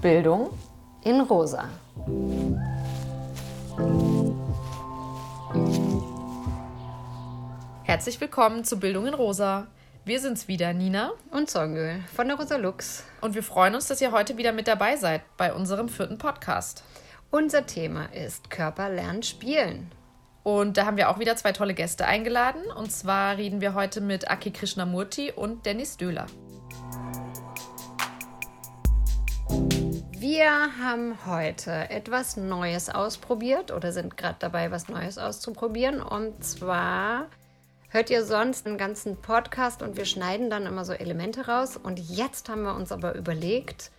Bildung in Rosa. Herzlich willkommen zu Bildung in Rosa. Wir sind's wieder, Nina und Songül von der Rosa Lux. Und wir freuen uns, dass ihr heute wieder mit dabei seid bei unserem vierten Podcast. Unser Thema ist Körper lernen spielen. Und da haben wir auch wieder zwei tolle Gäste eingeladen. Und zwar reden wir heute mit Aki Krishnamurti und Dennis Döhler. Wir haben heute etwas Neues ausprobiert oder sind gerade dabei, was Neues auszuprobieren. Und zwar hört ihr sonst einen ganzen Podcast und wir schneiden dann immer so Elemente raus. Und jetzt haben wir uns aber überlegt,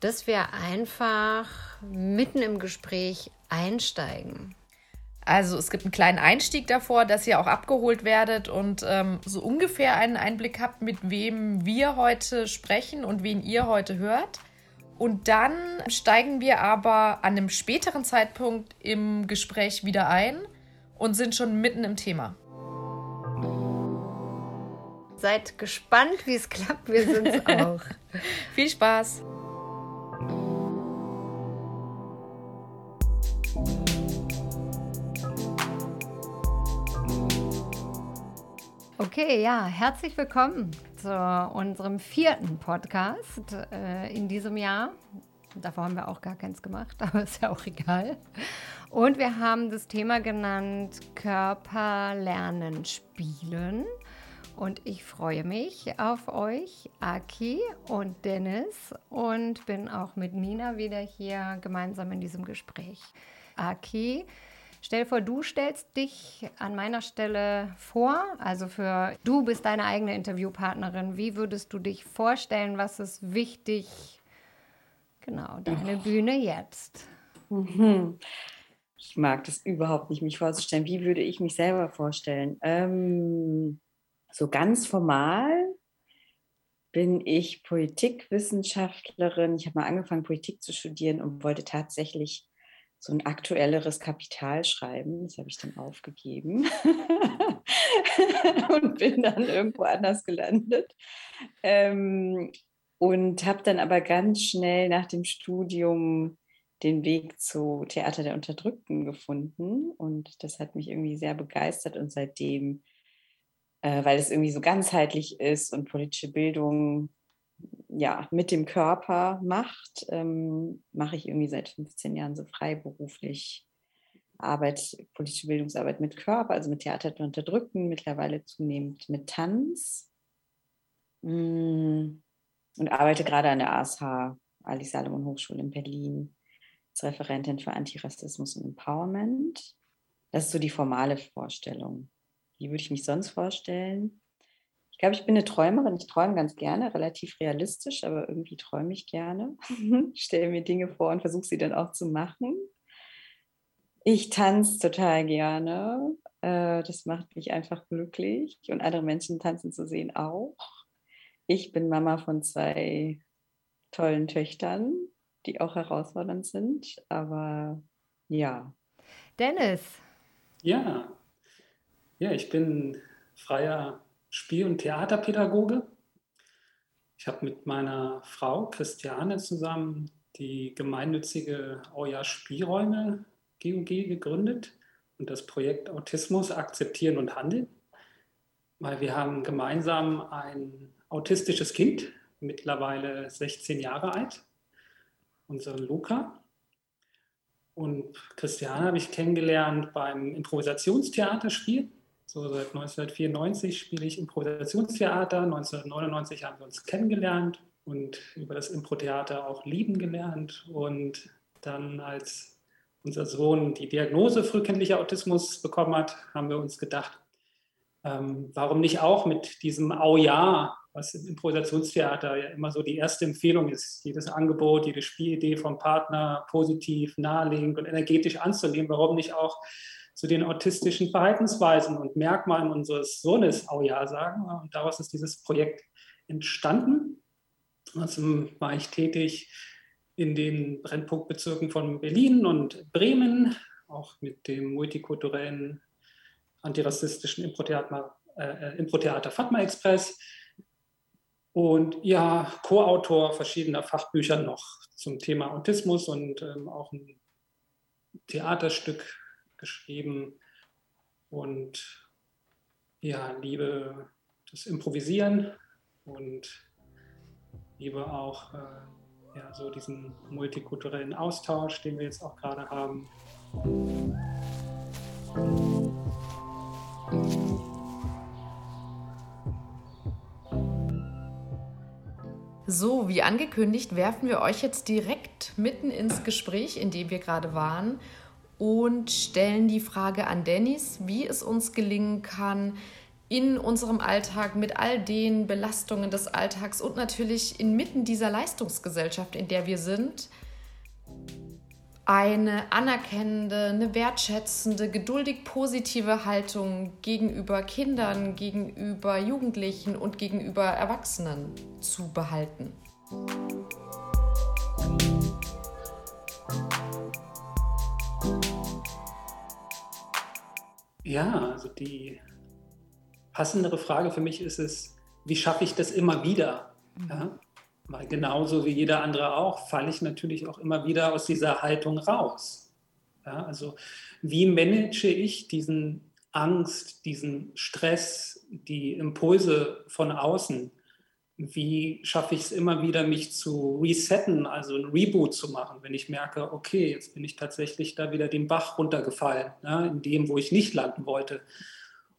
dass wir einfach mitten im Gespräch einsteigen. Also es gibt einen kleinen Einstieg davor, dass ihr auch abgeholt werdet und ähm, so ungefähr einen Einblick habt, mit wem wir heute sprechen und wen ihr heute hört. Und dann steigen wir aber an einem späteren Zeitpunkt im Gespräch wieder ein und sind schon mitten im Thema. Seid gespannt, wie es klappt. Wir sind es auch. Viel Spaß. Okay, ja, herzlich willkommen zu unserem vierten Podcast äh, in diesem Jahr. Davor haben wir auch gar keins gemacht, aber ist ja auch egal. Und wir haben das Thema genannt Körperlernen spielen. Und ich freue mich auf euch, Aki und Dennis, und bin auch mit Nina wieder hier gemeinsam in diesem Gespräch. Aki, Stell dir vor, du stellst dich an meiner Stelle vor, also für du bist deine eigene Interviewpartnerin. Wie würdest du dich vorstellen? Was ist wichtig? Genau, deine oh. Bühne jetzt. Mhm. Ich mag das überhaupt nicht, mich vorzustellen. Wie würde ich mich selber vorstellen? Ähm, so ganz formal bin ich Politikwissenschaftlerin. Ich habe mal angefangen, Politik zu studieren und wollte tatsächlich so ein aktuelleres Kapital schreiben. Das habe ich dann aufgegeben und bin dann irgendwo anders gelandet. Ähm, und habe dann aber ganz schnell nach dem Studium den Weg zu Theater der Unterdrückten gefunden. Und das hat mich irgendwie sehr begeistert. Und seitdem, äh, weil es irgendwie so ganzheitlich ist und politische Bildung ja, mit dem Körper macht, ähm, mache ich irgendwie seit 15 Jahren so freiberuflich Arbeit, politische Bildungsarbeit mit Körper, also mit Theater und Unterdrücken, mittlerweile zunehmend mit Tanz mm, und arbeite gerade an der ASH, Alice Salomon Hochschule in Berlin, als Referentin für Antirassismus und Empowerment. Das ist so die formale Vorstellung. Wie würde ich mich sonst vorstellen? Ich glaube, ich bin eine Träumerin. Ich träume ganz gerne, relativ realistisch, aber irgendwie träume ich gerne. Stelle mir Dinge vor und versuche sie dann auch zu machen. Ich tanze total gerne. Äh, das macht mich einfach glücklich und andere Menschen tanzen zu sehen auch. Ich bin Mama von zwei tollen Töchtern, die auch herausfordernd sind, aber ja. Dennis. Ja, ja, ich bin freier Spiel- und Theaterpädagoge. Ich habe mit meiner Frau Christiane zusammen die gemeinnützige Auja Spielräume GUG gegründet und das Projekt Autismus akzeptieren und handeln, weil wir haben gemeinsam ein autistisches Kind, mittlerweile 16 Jahre alt, unseren Luca. Und Christiane habe ich kennengelernt beim Improvisationstheaterspiel so seit 1994 spiele ich Improvisationstheater. 1999 haben wir uns kennengelernt und über das Improtheater auch lieben gelernt. Und dann, als unser Sohn die Diagnose frühkindlicher Autismus bekommen hat, haben wir uns gedacht, ähm, warum nicht auch mit diesem Au ja, was im Improvisationstheater ja immer so die erste Empfehlung ist, jedes Angebot, jede Spielidee vom Partner positiv, naheliegend und energetisch anzunehmen, warum nicht auch zu den autistischen Verhaltensweisen und Merkmalen unseres Sohnes auch Ja sagen. Und daraus ist dieses Projekt entstanden. Also war ich tätig in den Brennpunktbezirken von Berlin und Bremen, auch mit dem multikulturellen antirassistischen Improtheater, äh, Improtheater Fatma Express. Und ja, Co-Autor verschiedener Fachbücher noch zum Thema Autismus und ähm, auch ein Theaterstück geschrieben. Und ja, liebe das Improvisieren und liebe auch äh, ja, so diesen multikulturellen Austausch, den wir jetzt auch gerade haben. So, wie angekündigt, werfen wir euch jetzt direkt mitten ins Gespräch, in dem wir gerade waren, und stellen die Frage an Dennis, wie es uns gelingen kann, in unserem Alltag mit all den Belastungen des Alltags und natürlich inmitten dieser Leistungsgesellschaft, in der wir sind, eine anerkennende, eine wertschätzende, geduldig positive Haltung gegenüber Kindern, gegenüber Jugendlichen und gegenüber Erwachsenen zu behalten. Ja, also die passendere Frage für mich ist es, wie schaffe ich das immer wieder? Ja? Weil genauso wie jeder andere auch, falle ich natürlich auch immer wieder aus dieser Haltung raus. Ja, also wie manage ich diesen Angst, diesen Stress, die Impulse von außen? Wie schaffe ich es immer wieder, mich zu resetten, also ein Reboot zu machen, wenn ich merke, okay, jetzt bin ich tatsächlich da wieder den Bach runtergefallen, ja, in dem, wo ich nicht landen wollte.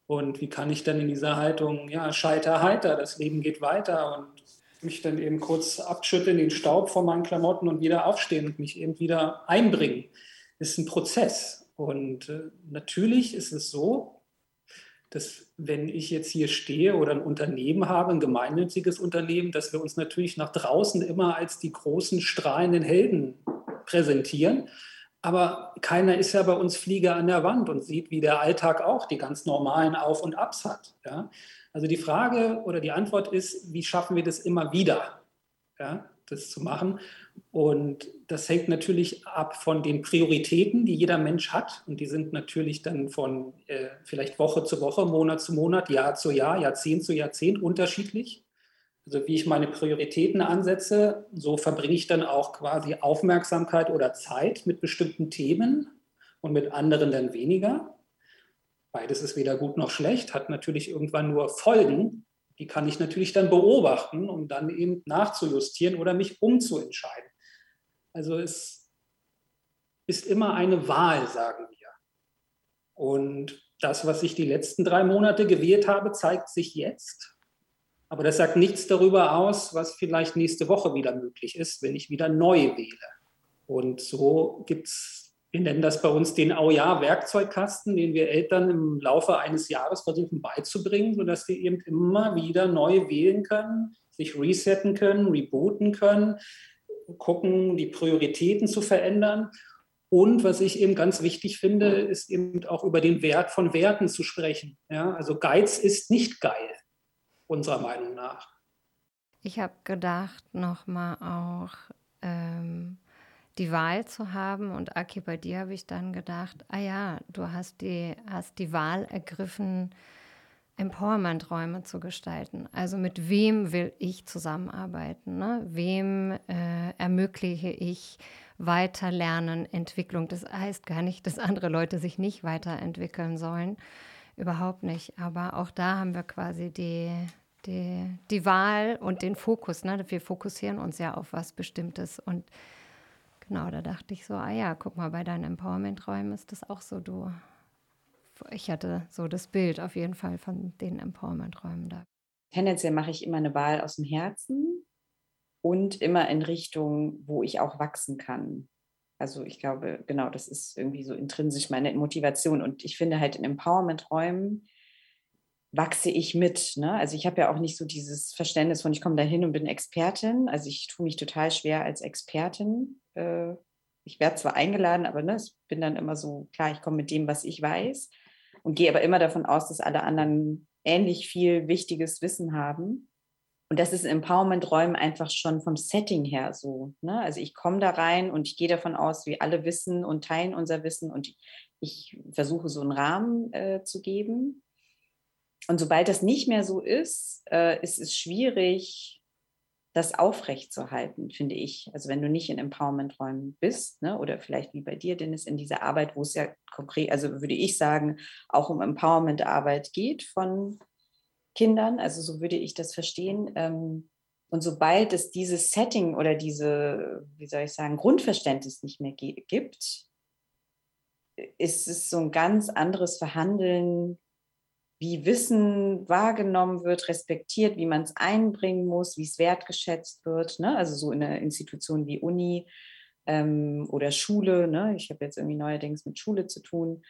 Und wie kann ich dann in dieser Haltung, ja, scheiter heiter, das Leben geht weiter und mich dann eben kurz abschütteln, den Staub von meinen Klamotten und wieder aufstehen und mich eben wieder einbringen. Ist ein Prozess. Und äh, natürlich ist es so, dass wenn ich jetzt hier stehe oder ein Unternehmen habe, ein gemeinnütziges Unternehmen, dass wir uns natürlich nach draußen immer als die großen strahlenden Helden präsentieren. Aber keiner ist ja bei uns Flieger an der Wand und sieht, wie der Alltag auch die ganz normalen Auf- und Abs hat. Ja? Also die Frage oder die Antwort ist, wie schaffen wir das immer wieder, ja, das zu machen? Und das hängt natürlich ab von den Prioritäten, die jeder Mensch hat. Und die sind natürlich dann von äh, vielleicht Woche zu Woche, Monat zu Monat, Jahr zu Jahr, Jahrzehnt zu Jahrzehnt unterschiedlich. Also wie ich meine Prioritäten ansetze, so verbringe ich dann auch quasi Aufmerksamkeit oder Zeit mit bestimmten Themen und mit anderen dann weniger. Beides ist weder gut noch schlecht, hat natürlich irgendwann nur Folgen. Die kann ich natürlich dann beobachten, um dann eben nachzujustieren oder mich umzuentscheiden. Also es ist immer eine Wahl, sagen wir. Und das, was ich die letzten drei Monate gewählt habe, zeigt sich jetzt. Aber das sagt nichts darüber aus, was vielleicht nächste Woche wieder möglich ist, wenn ich wieder neu wähle. Und so gibt es wir nennen das bei uns den Aujahr-Werkzeugkasten, den wir Eltern im Laufe eines Jahres versuchen beizubringen, sodass sie eben immer wieder neu wählen können, sich resetten können, rebooten können, gucken, die Prioritäten zu verändern. Und was ich eben ganz wichtig finde, ist eben auch über den Wert von Werten zu sprechen. Ja, also Geiz ist nicht geil, unserer Meinung nach. Ich habe gedacht, nochmal auch, ähm, die Wahl zu haben. Und Aki, bei dir habe ich dann gedacht, ah ja, du hast die, hast die Wahl ergriffen, Empowerment-Räume zu gestalten. Also mit wem will ich zusammenarbeiten? Ne? Wem äh, ermögliche ich Weiterlernen, Entwicklung? Das heißt gar nicht, dass andere Leute sich nicht weiterentwickeln sollen. Überhaupt nicht. Aber auch da haben wir quasi die, die, die Wahl und den Fokus. Ne? Wir fokussieren uns ja auf was Bestimmtes und Genau, da dachte ich so, ah ja, guck mal, bei deinen Empowerment-Räumen ist das auch so, du. Ich hatte so das Bild auf jeden Fall von den Empowerment-Räumen da. Tendenziell mache ich immer eine Wahl aus dem Herzen und immer in Richtung, wo ich auch wachsen kann. Also ich glaube, genau, das ist irgendwie so intrinsisch meine Motivation. Und ich finde halt in Empowerment-Räumen wachse ich mit. Ne? Also ich habe ja auch nicht so dieses Verständnis von, ich komme da hin und bin Expertin. Also ich tue mich total schwer als Expertin äh, ich werde zwar eingeladen, aber ne, ich bin dann immer so, klar, ich komme mit dem, was ich weiß und gehe aber immer davon aus, dass alle anderen ähnlich viel wichtiges Wissen haben. Und das ist in Empowerment-Räumen einfach schon vom Setting her so. Ne? Also ich komme da rein und ich gehe davon aus, wir alle wissen und teilen unser Wissen und ich versuche so einen Rahmen äh, zu geben. Und sobald das nicht mehr so ist, äh, ist es schwierig, das aufrechtzuerhalten, finde ich. Also wenn du nicht in Empowerment-Räumen bist, ne, oder vielleicht wie bei dir, Dennis, in dieser Arbeit, wo es ja konkret, also würde ich sagen, auch um Empowerment-Arbeit geht von Kindern, also so würde ich das verstehen. Ähm, und sobald es dieses Setting oder diese, wie soll ich sagen, Grundverständnis nicht mehr gibt, ist es so ein ganz anderes Verhandeln wie Wissen wahrgenommen wird, respektiert, wie man es einbringen muss, wie es wertgeschätzt wird. Ne? Also so in einer Institution wie Uni ähm, oder Schule. Ne? Ich habe jetzt irgendwie neuerdings mit Schule zu tun.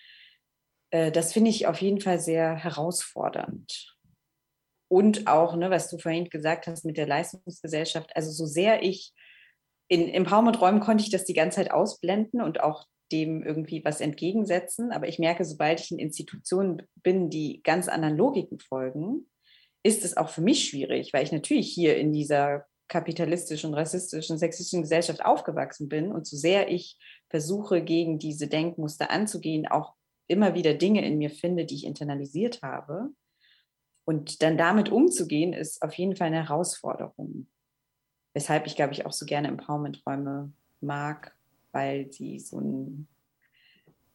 Äh, das finde ich auf jeden Fall sehr herausfordernd. Und auch, ne, was du vorhin gesagt hast mit der Leistungsgesellschaft, also so sehr ich in Empowerment-Räumen konnte ich das die ganze Zeit ausblenden und auch dem irgendwie was entgegensetzen. Aber ich merke, sobald ich in Institutionen bin, die ganz anderen Logiken folgen, ist es auch für mich schwierig, weil ich natürlich hier in dieser kapitalistischen, rassistischen, sexistischen Gesellschaft aufgewachsen bin und so sehr ich versuche, gegen diese Denkmuster anzugehen, auch immer wieder Dinge in mir finde, die ich internalisiert habe. Und dann damit umzugehen, ist auf jeden Fall eine Herausforderung. Weshalb ich, glaube ich, auch so gerne Empowerment-Räume mag, weil sie so, ein,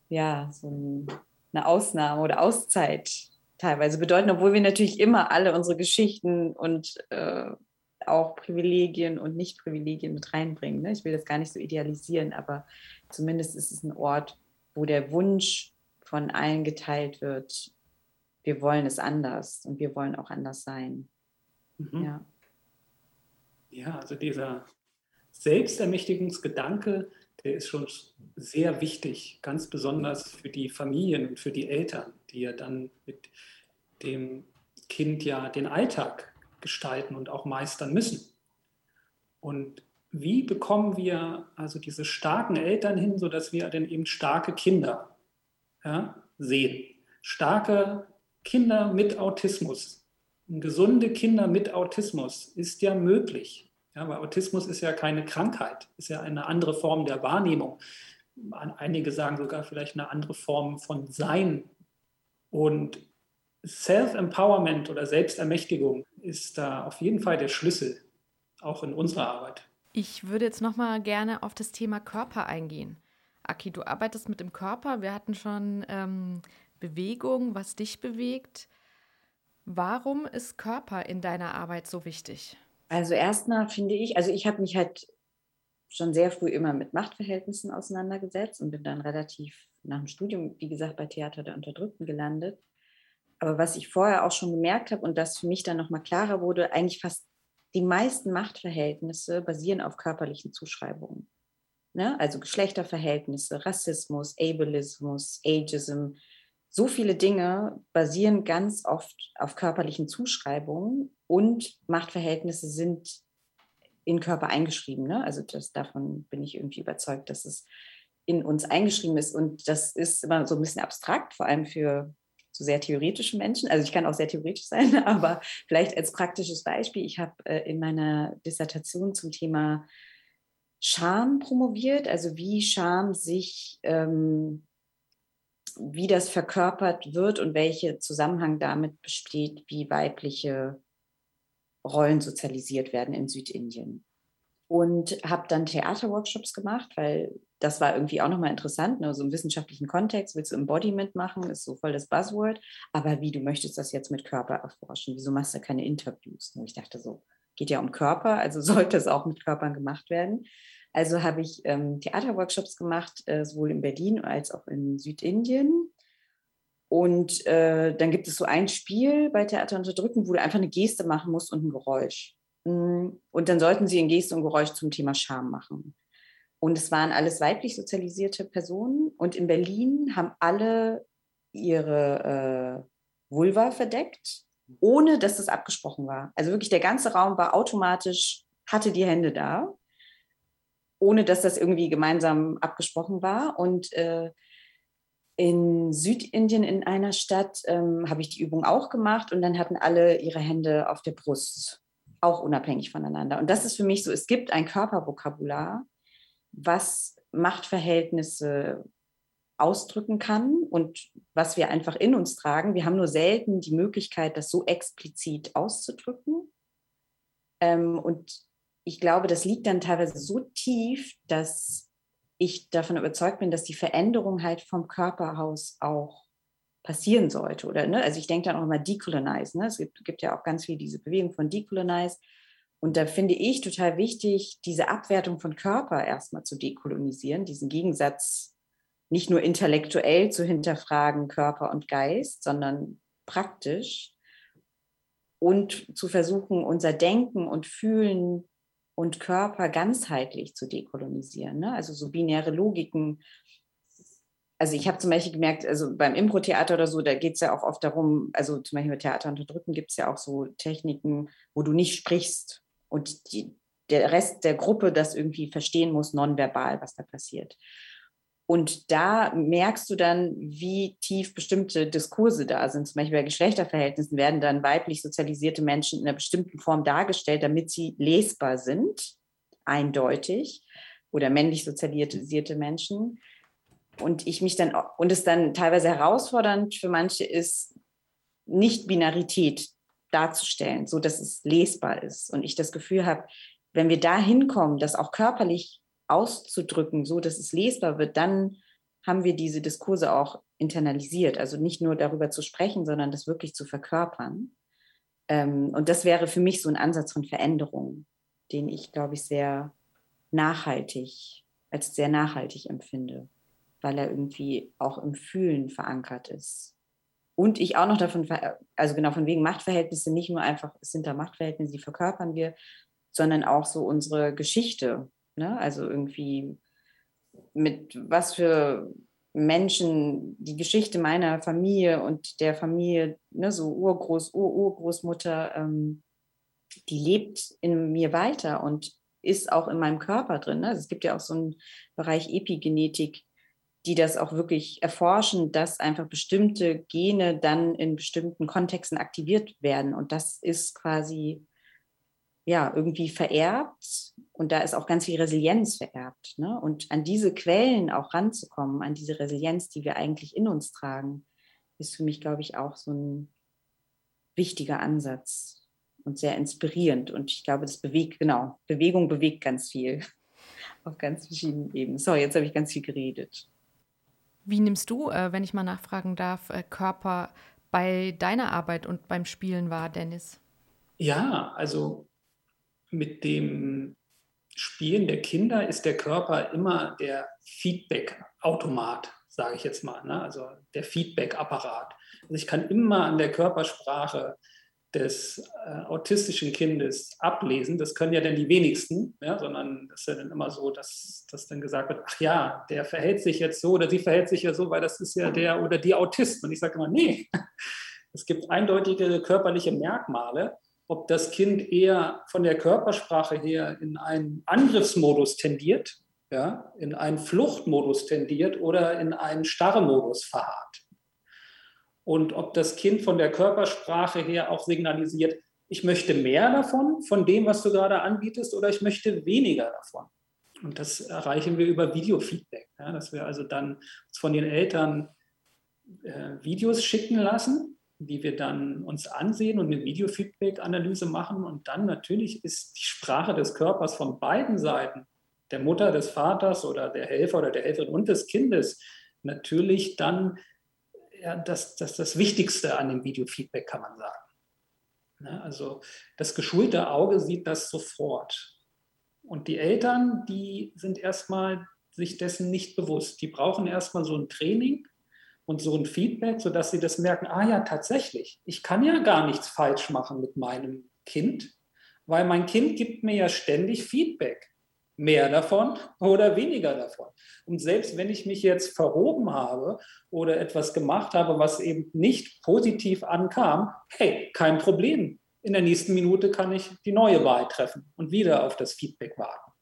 ja, so ein, eine Ausnahme oder Auszeit teilweise bedeuten, obwohl wir natürlich immer alle unsere Geschichten und äh, auch Privilegien und Nicht-Privilegien mit reinbringen. Ne? Ich will das gar nicht so idealisieren, aber zumindest ist es ein Ort, wo der Wunsch von allen geteilt wird, wir wollen es anders und wir wollen auch anders sein. Mhm. Ja. ja, also dieser Selbstermächtigungsgedanke, der ist schon sehr wichtig, ganz besonders für die Familien und für die Eltern, die ja dann mit dem Kind ja den Alltag gestalten und auch meistern müssen. Und wie bekommen wir also diese starken Eltern hin, sodass wir dann eben starke Kinder ja, sehen? Starke Kinder mit Autismus. Gesunde Kinder mit Autismus ist ja möglich. Ja, weil Autismus ist ja keine Krankheit, ist ja eine andere Form der Wahrnehmung. Einige sagen sogar vielleicht eine andere Form von Sein. Und Self-Empowerment oder Selbstermächtigung ist da auf jeden Fall der Schlüssel, auch in unserer Arbeit. Ich würde jetzt noch mal gerne auf das Thema Körper eingehen. Aki, du arbeitest mit dem Körper. Wir hatten schon ähm, Bewegung, was dich bewegt. Warum ist Körper in deiner Arbeit so wichtig? Also erstmal finde ich, also ich habe mich halt schon sehr früh immer mit Machtverhältnissen auseinandergesetzt und bin dann relativ nach dem Studium, wie gesagt, bei Theater der Unterdrückten gelandet. Aber was ich vorher auch schon gemerkt habe und das für mich dann nochmal klarer wurde, eigentlich fast die meisten Machtverhältnisse basieren auf körperlichen Zuschreibungen. Ne? Also Geschlechterverhältnisse, Rassismus, Ableismus, Ageism, so viele Dinge basieren ganz oft auf körperlichen Zuschreibungen und Machtverhältnisse sind in Körper eingeschrieben. Ne? Also das, davon bin ich irgendwie überzeugt, dass es in uns eingeschrieben ist. Und das ist immer so ein bisschen abstrakt, vor allem für so sehr theoretische Menschen. Also ich kann auch sehr theoretisch sein, aber vielleicht als praktisches Beispiel. Ich habe äh, in meiner Dissertation zum Thema Scham promoviert, also wie Scham sich ähm, wie das verkörpert wird und welcher Zusammenhang damit besteht, wie weibliche Rollen sozialisiert werden in Südindien. Und habe dann Theaterworkshops gemacht, weil das war irgendwie auch nochmal interessant, ne? so im wissenschaftlichen Kontext, willst du Embodiment machen, ist so voll das Buzzword, aber wie, du möchtest das jetzt mit Körper erforschen, wieso machst du keine Interviews? Und ich dachte so, geht ja um Körper, also sollte es auch mit Körpern gemacht werden. Also habe ich ähm, Theaterworkshops gemacht, äh, sowohl in Berlin als auch in Südindien. Und äh, dann gibt es so ein Spiel bei Theater unterdrücken, wo du einfach eine Geste machen musst und ein Geräusch. Mm, und dann sollten sie in Geste und Geräusch zum Thema Scham machen. Und es waren alles weiblich sozialisierte Personen. Und in Berlin haben alle ihre äh, Vulva verdeckt, ohne dass das abgesprochen war. Also wirklich der ganze Raum war automatisch, hatte die Hände da ohne dass das irgendwie gemeinsam abgesprochen war. Und äh, in Südindien in einer Stadt ähm, habe ich die Übung auch gemacht und dann hatten alle ihre Hände auf der Brust, auch unabhängig voneinander. Und das ist für mich so, es gibt ein Körpervokabular, was Machtverhältnisse ausdrücken kann und was wir einfach in uns tragen. Wir haben nur selten die Möglichkeit, das so explizit auszudrücken. Ähm, und ich glaube, das liegt dann teilweise so tief, dass ich davon überzeugt bin, dass die Veränderung halt vom Körperhaus auch passieren sollte. Oder, ne? Also ich denke dann auch immer decolonize. Ne? Es gibt, gibt ja auch ganz viel diese Bewegung von decolonize. Und da finde ich total wichtig, diese Abwertung von Körper erstmal zu dekolonisieren, diesen Gegensatz nicht nur intellektuell zu hinterfragen, Körper und Geist, sondern praktisch und zu versuchen, unser Denken und Fühlen und Körper ganzheitlich zu dekolonisieren. Ne? Also so binäre Logiken. Also ich habe zum Beispiel gemerkt, also beim Impro-Theater oder so, da geht es ja auch oft darum, also zum Beispiel bei Theater unterdrücken gibt es ja auch so Techniken, wo du nicht sprichst und die, der Rest der Gruppe das irgendwie verstehen muss, nonverbal, was da passiert. Und da merkst du dann, wie tief bestimmte Diskurse da sind. Zum Beispiel bei Geschlechterverhältnissen werden dann weiblich sozialisierte Menschen in einer bestimmten Form dargestellt, damit sie lesbar sind, eindeutig, oder männlich sozialisierte Menschen. Und ich mich dann, und es dann teilweise herausfordernd für manche ist, Nicht-Binarität darzustellen, so dass es lesbar ist. Und ich das Gefühl habe, wenn wir da hinkommen, dass auch körperlich auszudrücken, so dass es lesbar wird, dann haben wir diese Diskurse auch internalisiert. Also nicht nur darüber zu sprechen, sondern das wirklich zu verkörpern. Ähm, und das wäre für mich so ein Ansatz von Veränderung, den ich, glaube ich, sehr nachhaltig, als sehr nachhaltig empfinde, weil er irgendwie auch im Fühlen verankert ist. Und ich auch noch davon, also genau von wegen Machtverhältnisse, nicht nur einfach, es sind da Machtverhältnisse, die verkörpern wir, sondern auch so unsere Geschichte, Ne? Also irgendwie mit was für Menschen, die Geschichte meiner Familie und der Familie, ne, so Urgroß, Ur Urgroßmutter, ähm, die lebt in mir weiter und ist auch in meinem Körper drin. Ne? Also es gibt ja auch so einen Bereich Epigenetik, die das auch wirklich erforschen, dass einfach bestimmte Gene dann in bestimmten Kontexten aktiviert werden. Und das ist quasi ja, irgendwie vererbt und da ist auch ganz viel Resilienz vererbt. Ne? Und an diese Quellen auch ranzukommen, an diese Resilienz, die wir eigentlich in uns tragen, ist für mich, glaube ich, auch so ein wichtiger Ansatz und sehr inspirierend. Und ich glaube, das bewegt, genau, Bewegung bewegt ganz viel auf ganz verschiedenen Ebenen. So, jetzt habe ich ganz viel geredet. Wie nimmst du, äh, wenn ich mal nachfragen darf, äh, Körper bei deiner Arbeit und beim Spielen wahr, Dennis? Ja, also mit dem Spielen der Kinder ist der Körper immer der Feedback-Automat, sage ich jetzt mal, ne? also der Feedback-Apparat. Also ich kann immer an der Körpersprache des äh, autistischen Kindes ablesen. Das können ja dann die wenigsten, ja, sondern das ist ja dann immer so, dass, dass dann gesagt wird, ach ja, der verhält sich jetzt so oder sie verhält sich ja so, weil das ist ja der oder die Autist. Und ich sage immer, nee, es gibt eindeutige körperliche Merkmale ob das Kind eher von der Körpersprache her in einen Angriffsmodus tendiert, ja, in einen Fluchtmodus tendiert oder in einen Starremodus verharrt. Und ob das Kind von der Körpersprache her auch signalisiert, ich möchte mehr davon, von dem, was du gerade anbietest, oder ich möchte weniger davon. Und das erreichen wir über Videofeedback, ja, dass wir also dann von den Eltern äh, Videos schicken lassen die wir dann uns ansehen und eine Videofeedback-Analyse machen. Und dann natürlich ist die Sprache des Körpers von beiden Seiten, der Mutter, des Vaters oder der Helfer oder der Helferin und des Kindes, natürlich dann ja, das, das, das Wichtigste an dem Videofeedback, kann man sagen. Ne? Also das geschulte Auge sieht das sofort. Und die Eltern, die sind erstmal sich dessen nicht bewusst. Die brauchen erstmal so ein Training, und so ein Feedback, sodass sie das merken, ah ja, tatsächlich, ich kann ja gar nichts falsch machen mit meinem Kind, weil mein Kind gibt mir ja ständig Feedback. Mehr davon oder weniger davon. Und selbst wenn ich mich jetzt verhoben habe oder etwas gemacht habe, was eben nicht positiv ankam, hey, kein Problem. In der nächsten Minute kann ich die neue Wahl treffen und wieder auf das Feedback warten.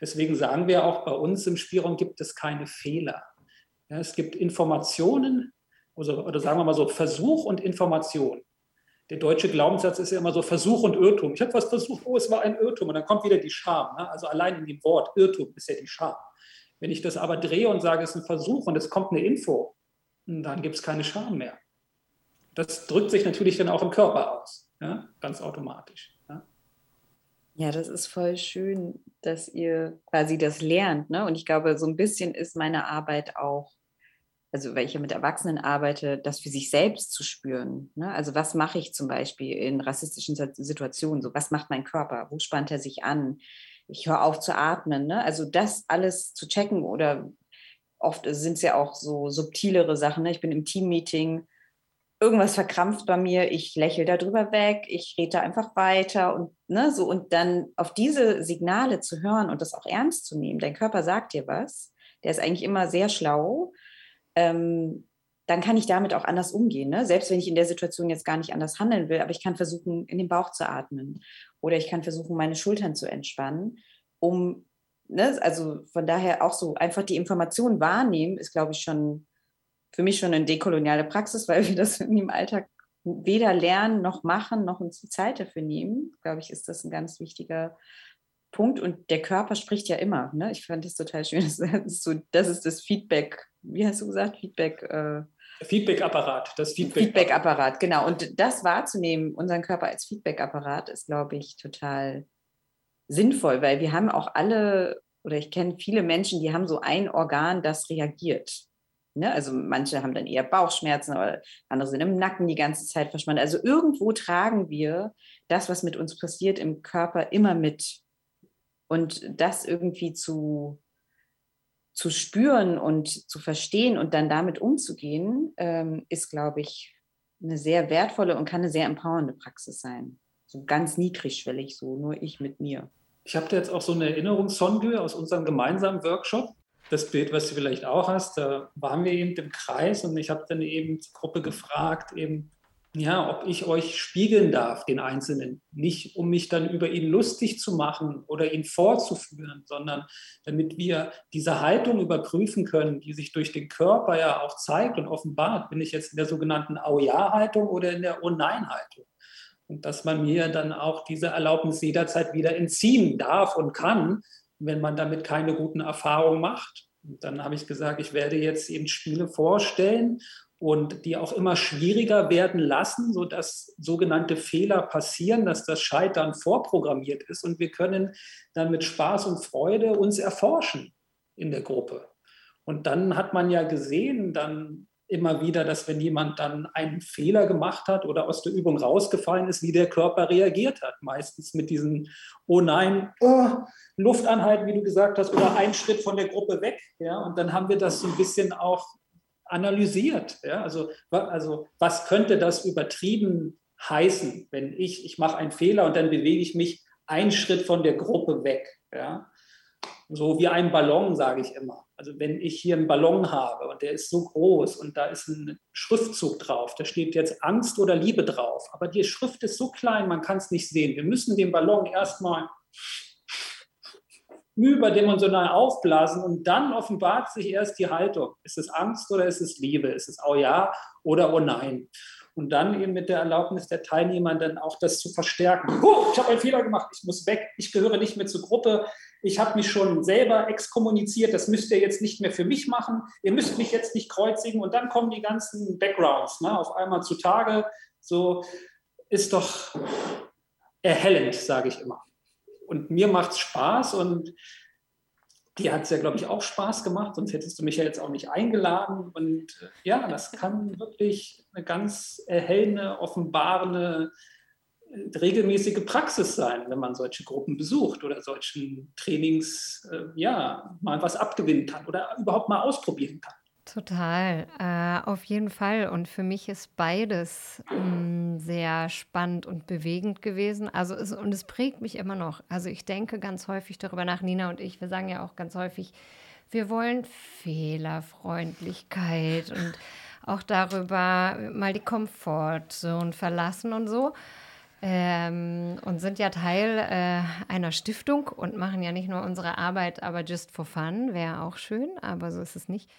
Deswegen sagen wir auch, bei uns im Spielraum gibt es keine Fehler. Es gibt Informationen, also, oder sagen wir mal so, Versuch und Information. Der deutsche Glaubenssatz ist ja immer so Versuch und Irrtum. Ich habe was versucht, oh, es war ein Irrtum. Und dann kommt wieder die Scham. Ne? Also allein in dem Wort Irrtum ist ja die Scham. Wenn ich das aber drehe und sage, es ist ein Versuch und es kommt eine Info, dann gibt es keine Scham mehr. Das drückt sich natürlich dann auch im Körper aus, ja? ganz automatisch. Ja? Ja, das ist voll schön, dass ihr quasi das lernt. Ne? Und ich glaube, so ein bisschen ist meine Arbeit auch, also weil ich ja mit Erwachsenen arbeite, das für sich selbst zu spüren. Ne? Also was mache ich zum Beispiel in rassistischen Situationen? So, was macht mein Körper? Wo spannt er sich an? Ich höre auf zu atmen. Ne? Also das alles zu checken oder oft sind es ja auch so subtilere Sachen. Ne? Ich bin im Teammeeting irgendwas verkrampft bei mir, ich lächle darüber weg, ich rede einfach weiter und ne, so und dann auf diese Signale zu hören und das auch ernst zu nehmen. Dein Körper sagt dir was, der ist eigentlich immer sehr schlau. Ähm, dann kann ich damit auch anders umgehen. Ne? Selbst wenn ich in der Situation jetzt gar nicht anders handeln will, aber ich kann versuchen, in den Bauch zu atmen oder ich kann versuchen, meine Schultern zu entspannen, um, ne, also von daher auch so einfach die Information wahrnehmen, ist, glaube ich, schon für mich schon eine dekoloniale Praxis, weil wir das im Alltag weder lernen noch machen, noch uns die Zeit dafür nehmen. Glaube ich, ist das ein ganz wichtiger Punkt. Und der Körper spricht ja immer. Ne? Ich fand das total schön. Das ist, so, das, ist das Feedback. Wie hast du gesagt? Feedback. Äh, Feedback-Apparat, das Feedback. Feedback-Apparat, genau. Und das wahrzunehmen, unseren Körper als Feedback-Apparat, ist, glaube ich, total sinnvoll, weil wir haben auch alle, oder ich kenne viele Menschen, die haben so ein Organ, das reagiert. Ne? Also manche haben dann eher Bauchschmerzen, aber andere sind im Nacken die ganze Zeit verschwunden. Also irgendwo tragen wir das, was mit uns passiert, im Körper immer mit. Und das irgendwie zu, zu spüren und zu verstehen und dann damit umzugehen, ähm, ist, glaube ich, eine sehr wertvolle und kann eine sehr empowernde Praxis sein. So ganz niedrigschwellig, so nur ich mit mir. Ich habe da jetzt auch so eine Erinnerung, Songe aus unserem gemeinsamen Workshop das Bild, was du vielleicht auch hast, da waren wir eben im Kreis und ich habe dann eben die Gruppe gefragt, eben, ja, ob ich euch spiegeln darf, den Einzelnen. Nicht, um mich dann über ihn lustig zu machen oder ihn vorzuführen, sondern damit wir diese Haltung überprüfen können, die sich durch den Körper ja auch zeigt und offenbart. Bin ich jetzt in der sogenannten Au-Ja-Haltung oder in der Oh-Nein-Haltung? Und dass man mir dann auch diese Erlaubnis jederzeit wieder entziehen darf und kann, wenn man damit keine guten Erfahrungen macht. Und dann habe ich gesagt, ich werde jetzt eben Spiele vorstellen und die auch immer schwieriger werden lassen, sodass sogenannte Fehler passieren, dass das Scheitern vorprogrammiert ist und wir können dann mit Spaß und Freude uns erforschen in der Gruppe. Und dann hat man ja gesehen, dann immer wieder, dass wenn jemand dann einen Fehler gemacht hat oder aus der Übung rausgefallen ist, wie der Körper reagiert hat. Meistens mit diesen, oh nein, oh, Luftanhalten, wie du gesagt hast, oder ein Schritt von der Gruppe weg. Ja? Und dann haben wir das so ein bisschen auch analysiert. Ja? Also, also was könnte das übertrieben heißen, wenn ich, ich mache einen Fehler und dann bewege ich mich einen Schritt von der Gruppe weg. Ja? So wie ein Ballon, sage ich immer. Also wenn ich hier einen Ballon habe und der ist so groß und da ist ein Schriftzug drauf, da steht jetzt Angst oder Liebe drauf, aber die Schrift ist so klein, man kann es nicht sehen. Wir müssen den Ballon erstmal überdimensional aufblasen und dann offenbart sich erst die Haltung. Ist es Angst oder ist es Liebe? Ist es oh ja oder oh nein? Und dann eben mit der Erlaubnis der Teilnehmer dann auch das zu verstärken. Oh, ich habe einen Fehler gemacht, ich muss weg, ich gehöre nicht mehr zur Gruppe, ich habe mich schon selber exkommuniziert, das müsst ihr jetzt nicht mehr für mich machen, ihr müsst mich jetzt nicht kreuzigen und dann kommen die ganzen Backgrounds ne, auf einmal zutage. So ist doch erhellend, sage ich immer. Und mir macht es Spaß und dir hat es ja, glaube ich, auch Spaß gemacht, sonst hättest du mich ja jetzt auch nicht eingeladen. Und äh, ja, das kann wirklich eine ganz erhellende, offenbarende regelmäßige Praxis sein, wenn man solche Gruppen besucht oder solchen Trainings äh, ja mal was abgewinnen kann oder überhaupt mal ausprobieren kann. Total, äh, auf jeden Fall. Und für mich ist beides mh, sehr spannend und bewegend gewesen. Also es, und es prägt mich immer noch. Also ich denke ganz häufig darüber nach, Nina und ich, wir sagen ja auch ganz häufig, wir wollen Fehlerfreundlichkeit und auch darüber mal die Komfortzone verlassen und so ähm, und sind ja Teil äh, einer Stiftung und machen ja nicht nur unsere Arbeit, aber just for fun, wäre auch schön, aber so ist es nicht.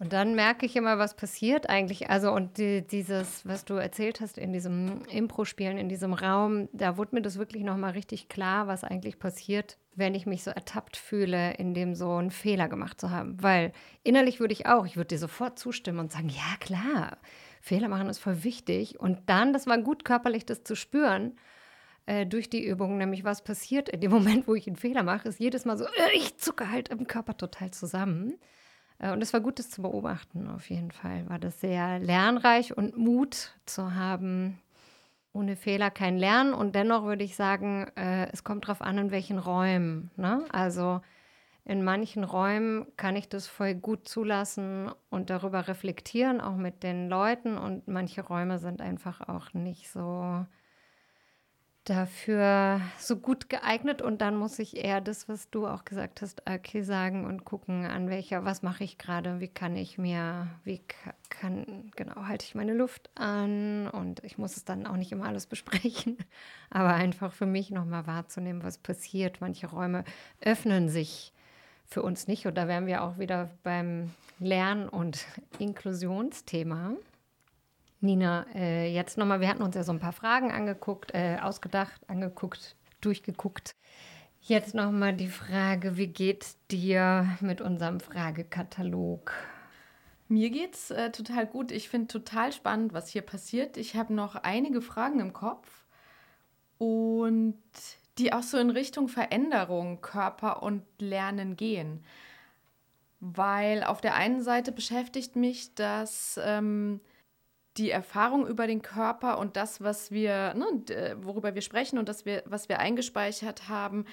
Und dann merke ich immer, was passiert eigentlich. Also, und die, dieses, was du erzählt hast in diesem Impro-Spielen, in diesem Raum, da wurde mir das wirklich nochmal richtig klar, was eigentlich passiert, wenn ich mich so ertappt fühle, in dem so einen Fehler gemacht zu haben. Weil innerlich würde ich auch, ich würde dir sofort zustimmen und sagen, ja, klar Fehler machen ist voll wichtig. Und dann, das war gut körperlich, das zu spüren, äh, durch die Übung, nämlich was passiert in dem Moment, wo ich einen Fehler mache, ist jedes Mal so, äh, ich zucke halt im Körper total zusammen. Äh, und es war gut, das zu beobachten, auf jeden Fall. War das sehr lernreich und Mut zu haben, ohne Fehler kein Lernen. Und dennoch würde ich sagen, äh, es kommt darauf an, in welchen Räumen. Ne? Also in manchen Räumen kann ich das voll gut zulassen und darüber reflektieren, auch mit den Leuten. Und manche Räume sind einfach auch nicht so dafür so gut geeignet und dann muss ich eher das, was du auch gesagt hast, okay, sagen und gucken, an welcher, was mache ich gerade, wie kann ich mir, wie kann, genau, halte ich meine Luft an und ich muss es dann auch nicht immer alles besprechen, aber einfach für mich nochmal wahrzunehmen, was passiert. Manche Räume öffnen sich für uns nicht und da wären wir auch wieder beim Lern- und Inklusionsthema. Nina, äh, jetzt nochmal, wir hatten uns ja so ein paar Fragen angeguckt, äh, ausgedacht, angeguckt, durchgeguckt. Jetzt nochmal die Frage, wie geht dir mit unserem Fragekatalog? Mir geht's äh, total gut. Ich finde total spannend, was hier passiert. Ich habe noch einige Fragen im Kopf und die auch so in Richtung Veränderung, Körper und Lernen gehen. Weil auf der einen Seite beschäftigt mich das ähm, die Erfahrung über den Körper und das, was wir, ne, worüber wir sprechen und das wir, was wir eingespeichert haben,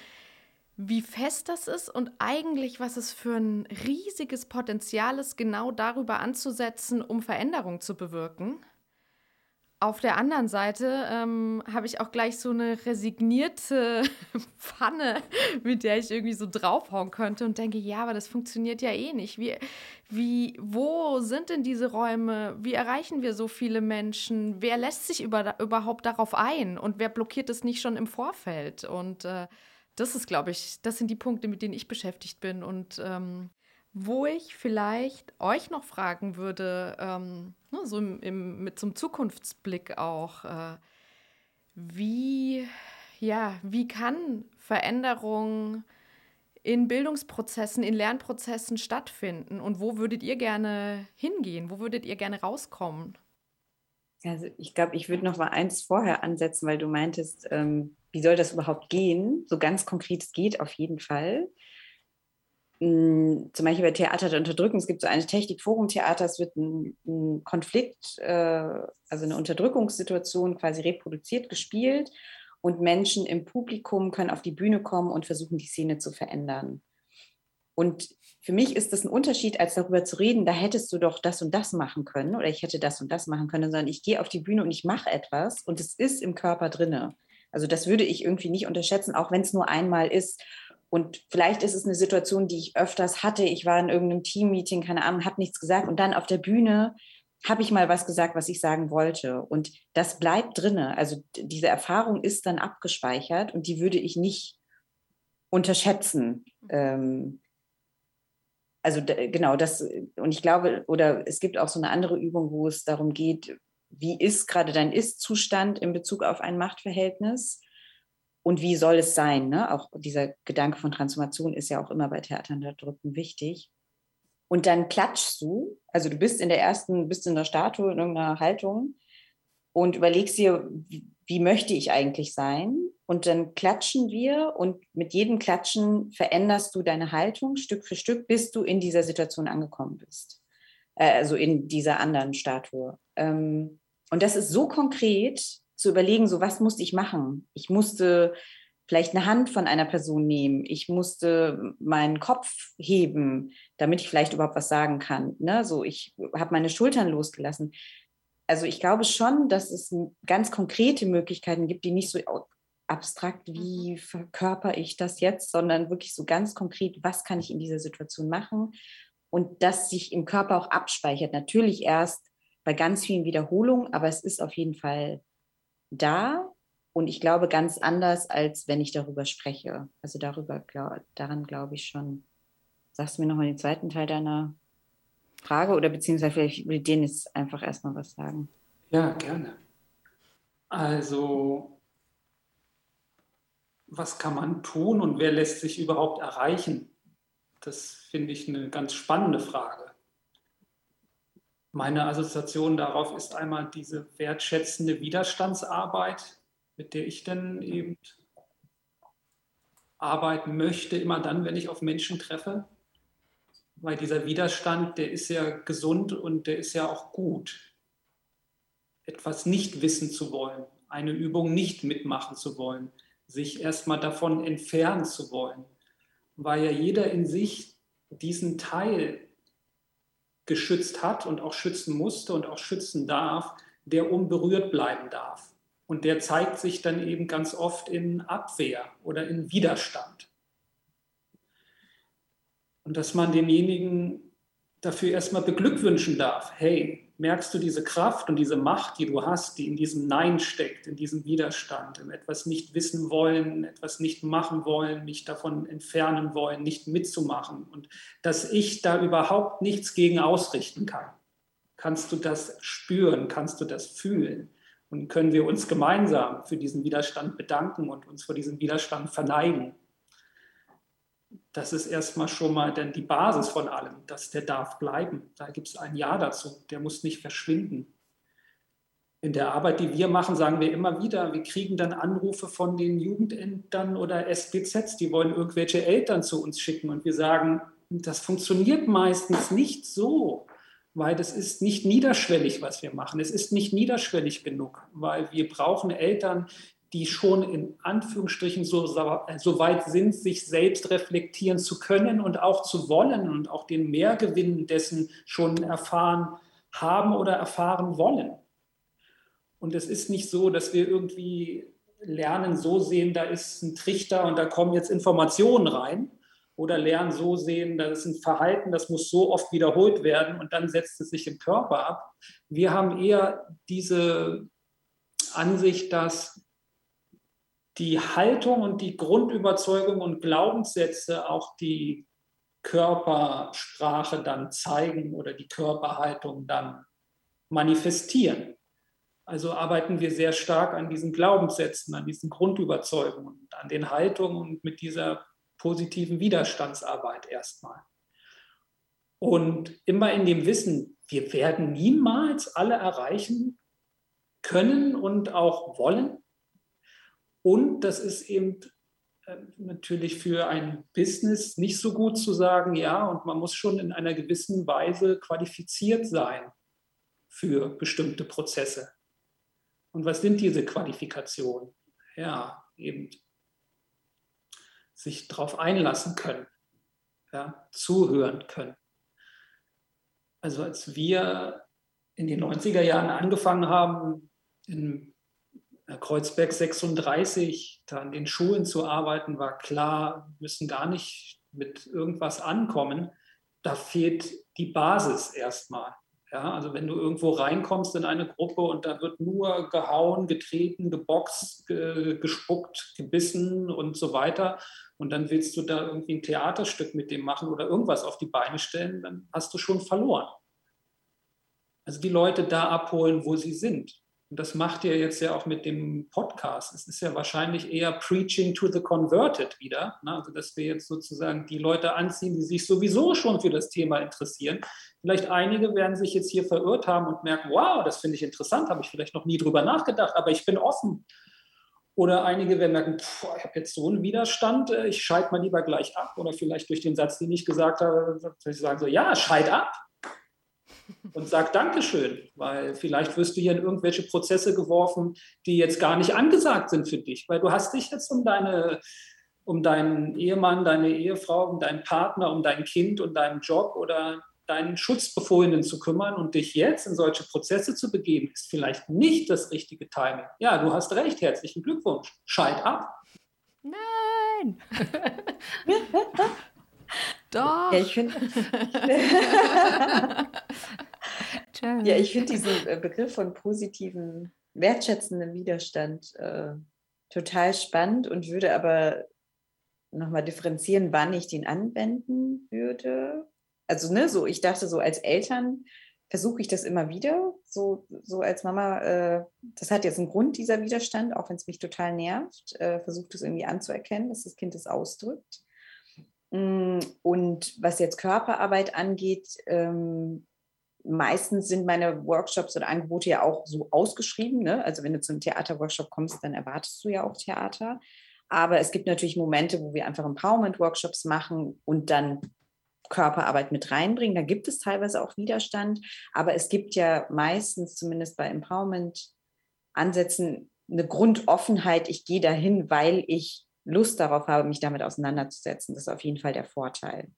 wie fest das ist und eigentlich, was es für ein riesiges Potenzial ist, genau darüber anzusetzen, um Veränderung zu bewirken. Auf der anderen Seite ähm, habe ich auch gleich so eine resignierte Pfanne, mit der ich irgendwie so draufhauen könnte und denke, ja, aber das funktioniert ja eh nicht. Wie, wie, wo sind denn diese Räume? Wie erreichen wir so viele Menschen? Wer lässt sich über, überhaupt darauf ein? Und wer blockiert es nicht schon im Vorfeld? Und äh, das ist, glaube ich, das sind die Punkte, mit denen ich beschäftigt bin. Und ähm, wo ich vielleicht euch noch fragen würde, ähm, ne, so im, im, mit so einem Zukunftsblick auch, äh, wie, ja, wie kann Veränderung in Bildungsprozessen, in Lernprozessen stattfinden und wo würdet ihr gerne hingehen? Wo würdet ihr gerne rauskommen? Also ich glaube, ich würde noch mal eins vorher ansetzen, weil du meintest, ähm, wie soll das überhaupt gehen? So ganz konkret, es geht auf jeden Fall. Hm, zum Beispiel bei Theater der Unterdrückung, es gibt so eine Technik Forum Theater, es wird ein, ein Konflikt, äh, also eine Unterdrückungssituation quasi reproduziert, gespielt und Menschen im Publikum können auf die Bühne kommen und versuchen, die Szene zu verändern. Und für mich ist das ein Unterschied, als darüber zu reden, da hättest du doch das und das machen können oder ich hätte das und das machen können, sondern ich gehe auf die Bühne und ich mache etwas und es ist im Körper drinne. Also das würde ich irgendwie nicht unterschätzen, auch wenn es nur einmal ist. Und vielleicht ist es eine Situation, die ich öfters hatte. Ich war in irgendeinem Teammeeting, keine Ahnung, habe nichts gesagt. Und dann auf der Bühne habe ich mal was gesagt, was ich sagen wollte. Und das bleibt drinne. Also diese Erfahrung ist dann abgespeichert und die würde ich nicht unterschätzen. Mhm. Ähm, also genau das, und ich glaube, oder es gibt auch so eine andere Übung, wo es darum geht, wie ist gerade dein Ist-Zustand in Bezug auf ein Machtverhältnis? Und wie soll es sein? Ne? Auch dieser Gedanke von Transformation ist ja auch immer bei Theatern da drücken wichtig. Und dann klatschst du, also du bist in der ersten, bist in der Statue, in irgendeiner Haltung und überlegst dir, wie, möchte ich eigentlich sein? Und dann klatschen wir und mit jedem Klatschen veränderst du deine Haltung Stück für Stück, bis du in dieser Situation angekommen bist. Äh, also in dieser anderen Statue. Ähm, und das ist so konkret, zu überlegen, so was musste ich machen? Ich musste vielleicht eine Hand von einer Person nehmen. Ich musste meinen Kopf heben, damit ich vielleicht überhaupt was sagen kann. Ne? So, ich habe meine Schultern losgelassen. Also ich glaube schon, dass es ganz konkrete Möglichkeiten gibt, die nicht so abstrakt, wie mhm. verkörper ich das jetzt, sondern wirklich so ganz konkret, was kann ich in dieser Situation machen und das sich im Körper auch abspeichert. Natürlich erst bei ganz vielen Wiederholungen, aber es ist auf jeden Fall da und ich glaube ganz anders, als wenn ich darüber spreche. Also darüber, glaub, daran glaube ich schon. Sagst du mir nochmal den zweiten Teil deiner Frage oder beziehungsweise vielleicht will Denis einfach erstmal was sagen. Ja, gerne. Also, was kann man tun und wer lässt sich überhaupt erreichen? Das finde ich eine ganz spannende Frage. Meine Assoziation darauf ist einmal diese wertschätzende Widerstandsarbeit, mit der ich dann eben arbeiten möchte, immer dann, wenn ich auf Menschen treffe. Weil dieser Widerstand, der ist ja gesund und der ist ja auch gut. Etwas nicht wissen zu wollen, eine Übung nicht mitmachen zu wollen, sich erstmal davon entfernen zu wollen, weil ja jeder in sich diesen Teil geschützt hat und auch schützen musste und auch schützen darf, der unberührt bleiben darf. Und der zeigt sich dann eben ganz oft in Abwehr oder in Widerstand. Und dass man denjenigen dafür erstmal beglückwünschen darf. Hey, merkst du diese Kraft und diese Macht, die du hast, die in diesem Nein steckt, in diesem Widerstand, im etwas nicht wissen wollen, etwas nicht machen wollen, mich davon entfernen wollen, nicht mitzumachen und dass ich da überhaupt nichts gegen ausrichten kann. Kannst du das spüren? Kannst du das fühlen? Und können wir uns gemeinsam für diesen Widerstand bedanken und uns vor diesem Widerstand verneigen? Das ist erstmal schon mal denn die Basis von allem, dass der darf bleiben. Da gibt es ein Ja dazu, der muss nicht verschwinden. In der Arbeit, die wir machen, sagen wir immer wieder, wir kriegen dann Anrufe von den Jugendämtern oder SBZs, die wollen irgendwelche Eltern zu uns schicken und wir sagen, das funktioniert meistens nicht so weil das ist nicht niederschwellig, was wir machen. Es ist nicht niederschwellig genug, weil wir brauchen Eltern, die schon in Anführungsstrichen so, so weit sind, sich selbst reflektieren zu können und auch zu wollen und auch den Mehrgewinn dessen schon erfahren haben oder erfahren wollen. Und es ist nicht so, dass wir irgendwie lernen, so sehen, da ist ein Trichter und da kommen jetzt Informationen rein, oder lernen so sehen, das ist ein Verhalten, das muss so oft wiederholt werden und dann setzt es sich im Körper ab. Wir haben eher diese Ansicht, dass die Haltung und die Grundüberzeugung und Glaubenssätze auch die Körpersprache dann zeigen oder die Körperhaltung dann manifestieren. Also arbeiten wir sehr stark an diesen Glaubenssätzen, an diesen Grundüberzeugungen, an den Haltungen und mit dieser positiven Widerstandsarbeit erstmal. Und immer in dem Wissen, wir werden niemals alle erreichen können und auch wollen. Und das ist eben äh, natürlich für ein Business nicht so gut zu sagen, ja, und man muss schon in einer gewissen Weise qualifiziert sein für bestimmte Prozesse. Und was sind diese Qualifikationen? Ja, eben sich darauf einlassen können, ja, zuhören können. Also als wir in den 90er Jahren angefangen haben, in Kreuzberg 36 da an den Schulen zu arbeiten, war klar, müssen gar nicht mit irgendwas ankommen. Da fehlt die Basis erstmal. Ja, also wenn du irgendwo reinkommst in eine Gruppe und da wird nur gehauen, getreten, geboxt, ge gespuckt, gebissen und so weiter und dann willst du da irgendwie ein Theaterstück mit dem machen oder irgendwas auf die Beine stellen, dann hast du schon verloren. Also die Leute da abholen, wo sie sind. Und das macht ihr jetzt ja auch mit dem Podcast. Es ist ja wahrscheinlich eher Preaching to the Converted wieder. Ne? Also, dass wir jetzt sozusagen die Leute anziehen, die sich sowieso schon für das Thema interessieren. Vielleicht einige werden sich jetzt hier verirrt haben und merken, wow, das finde ich interessant, habe ich vielleicht noch nie drüber nachgedacht, aber ich bin offen. Oder einige werden merken, pff, ich habe jetzt so einen Widerstand, äh, ich schalte mal lieber gleich ab. Oder vielleicht durch den Satz, den ich gesagt habe, soll ich sagen so, ja, scheit ab und sag Dankeschön, weil vielleicht wirst du hier in irgendwelche Prozesse geworfen, die jetzt gar nicht angesagt sind für dich, weil du hast dich jetzt um deine um deinen Ehemann, deine Ehefrau, um deinen Partner, um dein Kind und deinen Job oder deinen Schutzbefohlenen zu kümmern und dich jetzt in solche Prozesse zu begeben, ist vielleicht nicht das richtige Timing. Ja, du hast recht, herzlichen Glückwunsch. Scheit ab. Nein! Doch. Ja, ich finde ja, ich find diesen äh, Begriff von positiven, wertschätzenden Widerstand äh, total spannend und würde aber nochmal differenzieren, wann ich den anwenden würde. Also, ne, so, ich dachte so als Eltern versuche ich das immer wieder, so, so als Mama, äh, das hat jetzt einen Grund, dieser Widerstand, auch wenn es mich total nervt, äh, versucht es irgendwie anzuerkennen, dass das Kind es ausdrückt. Mm, und was jetzt Körperarbeit angeht, ähm, meistens sind meine Workshops oder Angebote ja auch so ausgeschrieben. Ne? Also wenn du zum Theaterworkshop kommst, dann erwartest du ja auch Theater. Aber es gibt natürlich Momente, wo wir einfach Empowerment-Workshops machen und dann Körperarbeit mit reinbringen. Da gibt es teilweise auch Widerstand, aber es gibt ja meistens, zumindest bei Empowerment-Ansätzen, eine Grundoffenheit. Ich gehe dahin, weil ich Lust darauf habe, mich damit auseinanderzusetzen. Das ist auf jeden Fall der Vorteil.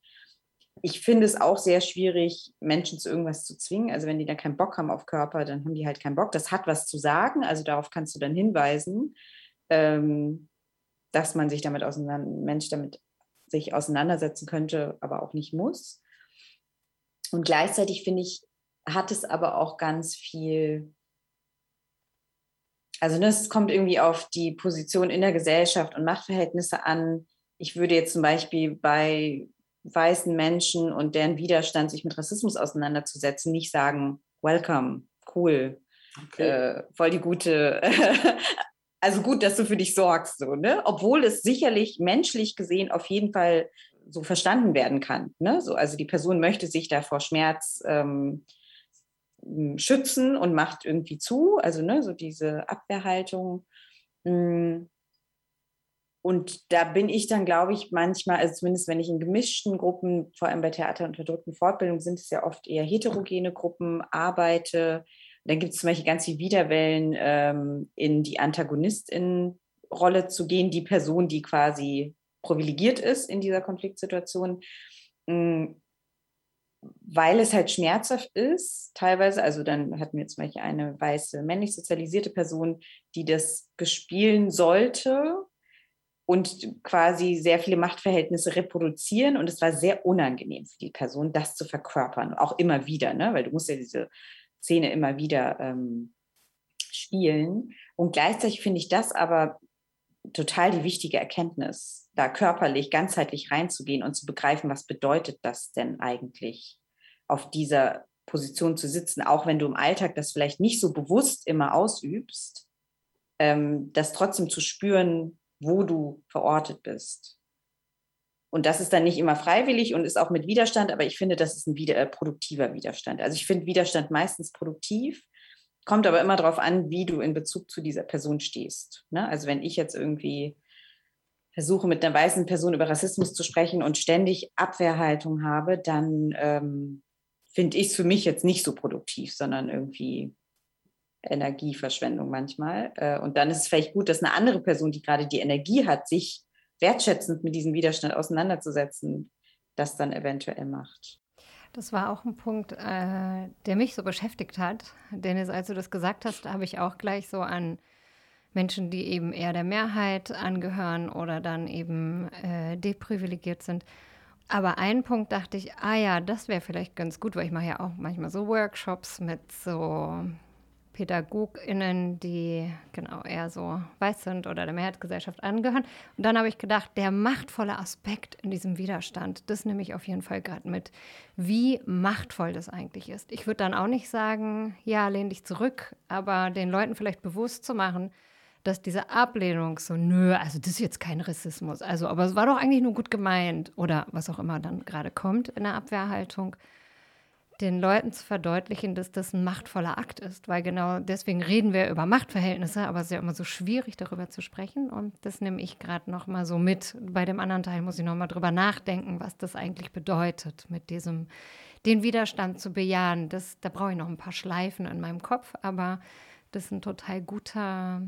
Ich finde es auch sehr schwierig, Menschen zu irgendwas zu zwingen. Also wenn die dann keinen Bock haben auf Körper, dann haben die halt keinen Bock. Das hat was zu sagen, also darauf kannst du dann hinweisen, ähm, dass man sich damit auseinander, Mensch damit sich auseinandersetzen könnte, aber auch nicht muss. Und gleichzeitig finde ich, hat es aber auch ganz viel, also ne, es kommt irgendwie auf die Position in der Gesellschaft und Machtverhältnisse an. Ich würde jetzt zum Beispiel bei weißen Menschen und deren Widerstand, sich mit Rassismus auseinanderzusetzen, nicht sagen, welcome, cool, okay. äh, voll die gute also gut, dass du für dich sorgst, so, ne? Obwohl es sicherlich menschlich gesehen auf jeden Fall so verstanden werden kann. Ne? So, also die Person möchte sich da vor Schmerz ähm, schützen und macht irgendwie zu, also ne, so diese Abwehrhaltung. Mm. Und da bin ich dann, glaube ich, manchmal, also zumindest wenn ich in gemischten Gruppen, vor allem bei Theater- und verdrückten Fortbildungen, sind es ja oft eher heterogene Gruppen, arbeite, dann gibt es zum Beispiel ganz viele Widerwellen, ähm, in die Antagonistin-Rolle zu gehen, die Person, die quasi privilegiert ist in dieser Konfliktsituation, mm, weil es halt schmerzhaft ist, teilweise. Also dann hatten wir zum Beispiel eine weiße, männlich sozialisierte Person, die das bespielen sollte und quasi sehr viele Machtverhältnisse reproduzieren. Und es war sehr unangenehm für die Person, das zu verkörpern, auch immer wieder, ne? weil du musst ja diese Szene immer wieder ähm, spielen. Und gleichzeitig finde ich das aber total die wichtige Erkenntnis, da körperlich, ganzheitlich reinzugehen und zu begreifen, was bedeutet das denn eigentlich, auf dieser Position zu sitzen, auch wenn du im Alltag das vielleicht nicht so bewusst immer ausübst, ähm, das trotzdem zu spüren, wo du verortet bist. Und das ist dann nicht immer freiwillig und ist auch mit Widerstand, aber ich finde, das ist ein wieder, äh, produktiver Widerstand. Also ich finde Widerstand meistens produktiv, kommt aber immer darauf an, wie du in Bezug zu dieser Person stehst. Ne? Also wenn ich jetzt irgendwie versuche, mit einer weißen Person über Rassismus zu sprechen und ständig Abwehrhaltung habe, dann ähm, finde ich es für mich jetzt nicht so produktiv, sondern irgendwie Energieverschwendung manchmal. Äh, und dann ist es vielleicht gut, dass eine andere Person, die gerade die Energie hat, sich wertschätzend mit diesem Widerstand auseinanderzusetzen, das dann eventuell macht. Das war auch ein Punkt, äh, der mich so beschäftigt hat. Dennis, als du das gesagt hast, habe ich auch gleich so an Menschen, die eben eher der Mehrheit angehören oder dann eben äh, deprivilegiert sind. Aber einen Punkt dachte ich, ah ja, das wäre vielleicht ganz gut, weil ich mache ja auch manchmal so Workshops mit so PädagogInnen, die genau eher so weiß sind oder der Mehrheitsgesellschaft angehören. Und dann habe ich gedacht, der machtvolle Aspekt in diesem Widerstand, das nehme ich auf jeden Fall gerade mit, wie machtvoll das eigentlich ist. Ich würde dann auch nicht sagen, ja, lehn dich zurück, aber den Leuten vielleicht bewusst zu machen, dass diese Ablehnung so, nö, also das ist jetzt kein Rassismus, also, aber es war doch eigentlich nur gut gemeint oder was auch immer dann gerade kommt in der Abwehrhaltung den Leuten zu verdeutlichen, dass das ein machtvoller Akt ist, weil genau deswegen reden wir über Machtverhältnisse, aber es ist ja immer so schwierig, darüber zu sprechen. Und das nehme ich gerade noch mal so mit. Bei dem anderen Teil muss ich noch mal drüber nachdenken, was das eigentlich bedeutet, mit diesem den Widerstand zu bejahen. Das, da brauche ich noch ein paar Schleifen in meinem Kopf, aber das ist ein total guter,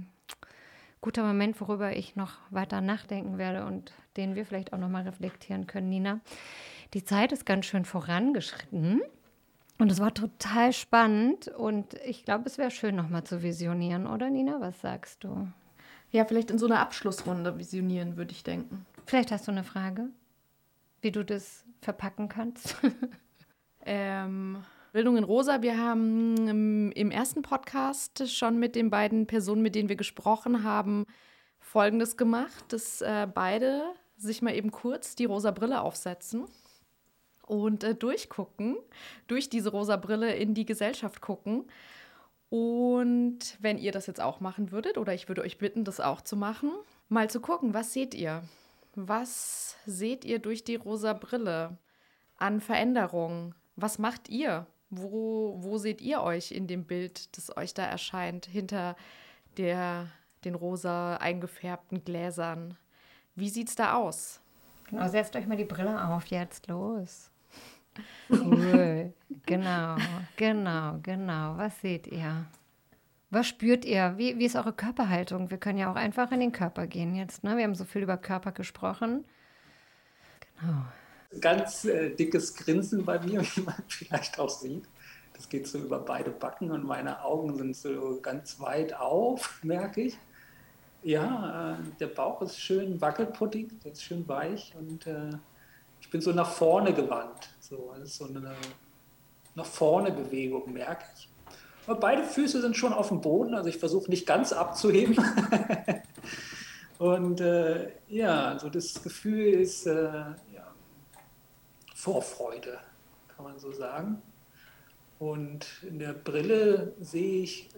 guter Moment, worüber ich noch weiter nachdenken werde und den wir vielleicht auch noch mal reflektieren können, Nina. Die Zeit ist ganz schön vorangeschritten. Und es war total spannend und ich glaube, es wäre schön, nochmal zu visionieren, oder Nina? Was sagst du? Ja, vielleicht in so einer Abschlussrunde visionieren, würde ich denken. Vielleicht hast du eine Frage, wie du das verpacken kannst. ähm, Bildung in Rosa, wir haben im ersten Podcast schon mit den beiden Personen, mit denen wir gesprochen haben, Folgendes gemacht, dass äh, beide sich mal eben kurz die rosa Brille aufsetzen und äh, durchgucken, durch diese rosa Brille in die Gesellschaft gucken. Und wenn ihr das jetzt auch machen würdet, oder ich würde euch bitten, das auch zu machen, mal zu gucken, was seht ihr? Was seht ihr durch die rosa Brille an Veränderungen? Was macht ihr, Wo, wo seht ihr euch in dem Bild, das euch da erscheint, hinter der, den rosa eingefärbten Gläsern? Wie sieht's da aus? Genau, setzt euch mal die Brille auf jetzt, los. Cool. genau, genau, genau. Was seht ihr? Was spürt ihr? Wie, wie ist eure Körperhaltung? Wir können ja auch einfach in den Körper gehen jetzt. Ne? Wir haben so viel über Körper gesprochen. Genau. Ganz äh, dickes Grinsen bei mir, wie man vielleicht auch sieht. Das geht so über beide Backen und meine Augen sind so ganz weit auf, merke ich. Ja, äh, der Bauch ist schön wackelputtig, der ist schön weich und äh, bin so nach vorne gewandt. So, das ist so eine nach vorne Bewegung, merke ich. Aber beide Füße sind schon auf dem Boden, also ich versuche nicht ganz abzuheben. Und äh, ja, also das Gefühl ist äh, ja, Vorfreude, kann man so sagen. Und in der Brille sehe ich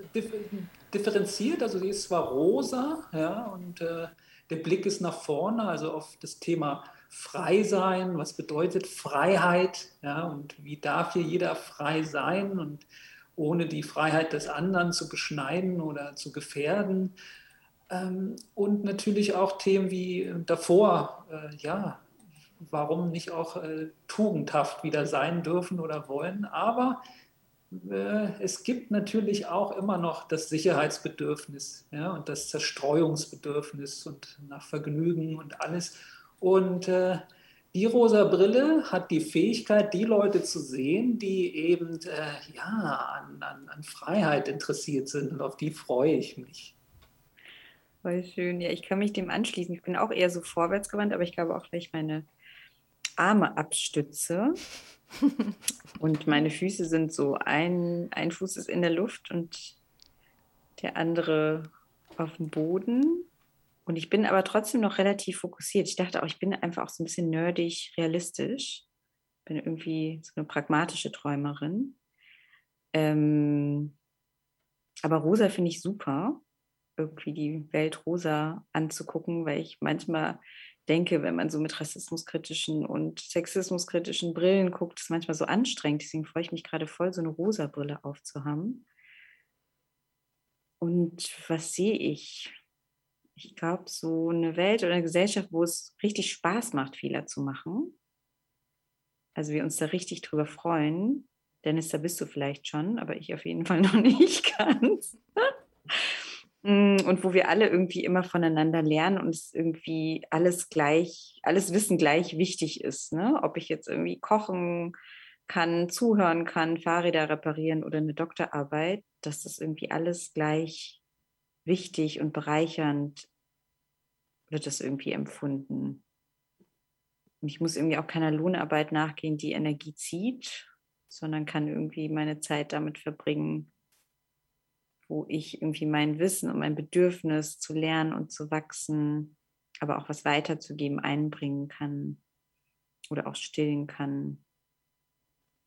differenziert, also sie ist zwar rosa, ja, und äh, der Blick ist nach vorne, also auf das Thema frei sein, was bedeutet Freiheit, ja, und wie darf hier jeder frei sein und ohne die Freiheit des anderen zu beschneiden oder zu gefährden. Ähm, und natürlich auch Themen wie davor, äh, ja, warum nicht auch äh, tugendhaft wieder sein dürfen oder wollen. Aber äh, es gibt natürlich auch immer noch das Sicherheitsbedürfnis ja, und das Zerstreuungsbedürfnis und nach Vergnügen und alles. Und äh, die rosa Brille hat die Fähigkeit, die Leute zu sehen, die eben äh, ja, an, an, an, Freiheit interessiert sind und auf die freue ich mich. Voll schön. Ja, ich kann mich dem anschließen. Ich bin auch eher so vorwärtsgewandt, aber ich glaube auch, weil ich meine Arme abstütze und meine Füße sind so, ein, ein Fuß ist in der Luft und der andere auf dem Boden. Und ich bin aber trotzdem noch relativ fokussiert. Ich dachte auch, ich bin einfach auch so ein bisschen nerdig, realistisch. Bin irgendwie so eine pragmatische Träumerin. Ähm, aber rosa finde ich super, irgendwie die Welt rosa anzugucken, weil ich manchmal denke, wenn man so mit rassismuskritischen und sexismuskritischen Brillen guckt, ist manchmal so anstrengend. Deswegen freue ich mich gerade voll, so eine rosa Brille aufzuhaben. Und was sehe ich? Ich glaube, so eine Welt oder eine Gesellschaft, wo es richtig Spaß macht, Fehler zu machen. Also wir uns da richtig drüber freuen. Dennis, da bist du vielleicht schon, aber ich auf jeden Fall noch nicht ganz. Mm, und wo wir alle irgendwie immer voneinander lernen und es irgendwie alles gleich, alles Wissen gleich wichtig ist. Ne? Ob ich jetzt irgendwie kochen kann, zuhören kann, Fahrräder reparieren oder eine Doktorarbeit, dass das irgendwie alles gleich wichtig und bereichernd wird es irgendwie empfunden. Und ich muss irgendwie auch keiner Lohnarbeit nachgehen, die Energie zieht, sondern kann irgendwie meine Zeit damit verbringen, wo ich irgendwie mein Wissen und mein Bedürfnis zu lernen und zu wachsen, aber auch was weiterzugeben, einbringen kann oder auch stillen kann.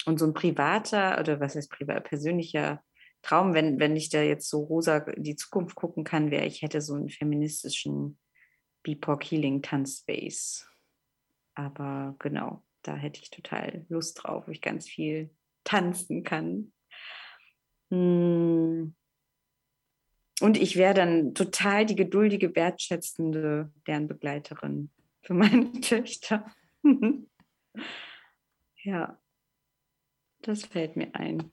Und so ein privater oder was heißt privat, persönlicher Traum, wenn, wenn ich da jetzt so rosa in die Zukunft gucken kann, wäre, ich hätte so einen feministischen BIPOC Healing Tanzspace. Aber genau, da hätte ich total Lust drauf, wo ich ganz viel tanzen kann. Hm. Und ich wäre dann total die geduldige, wertschätzende Lernbegleiterin für meine Töchter. ja, das fällt mir ein.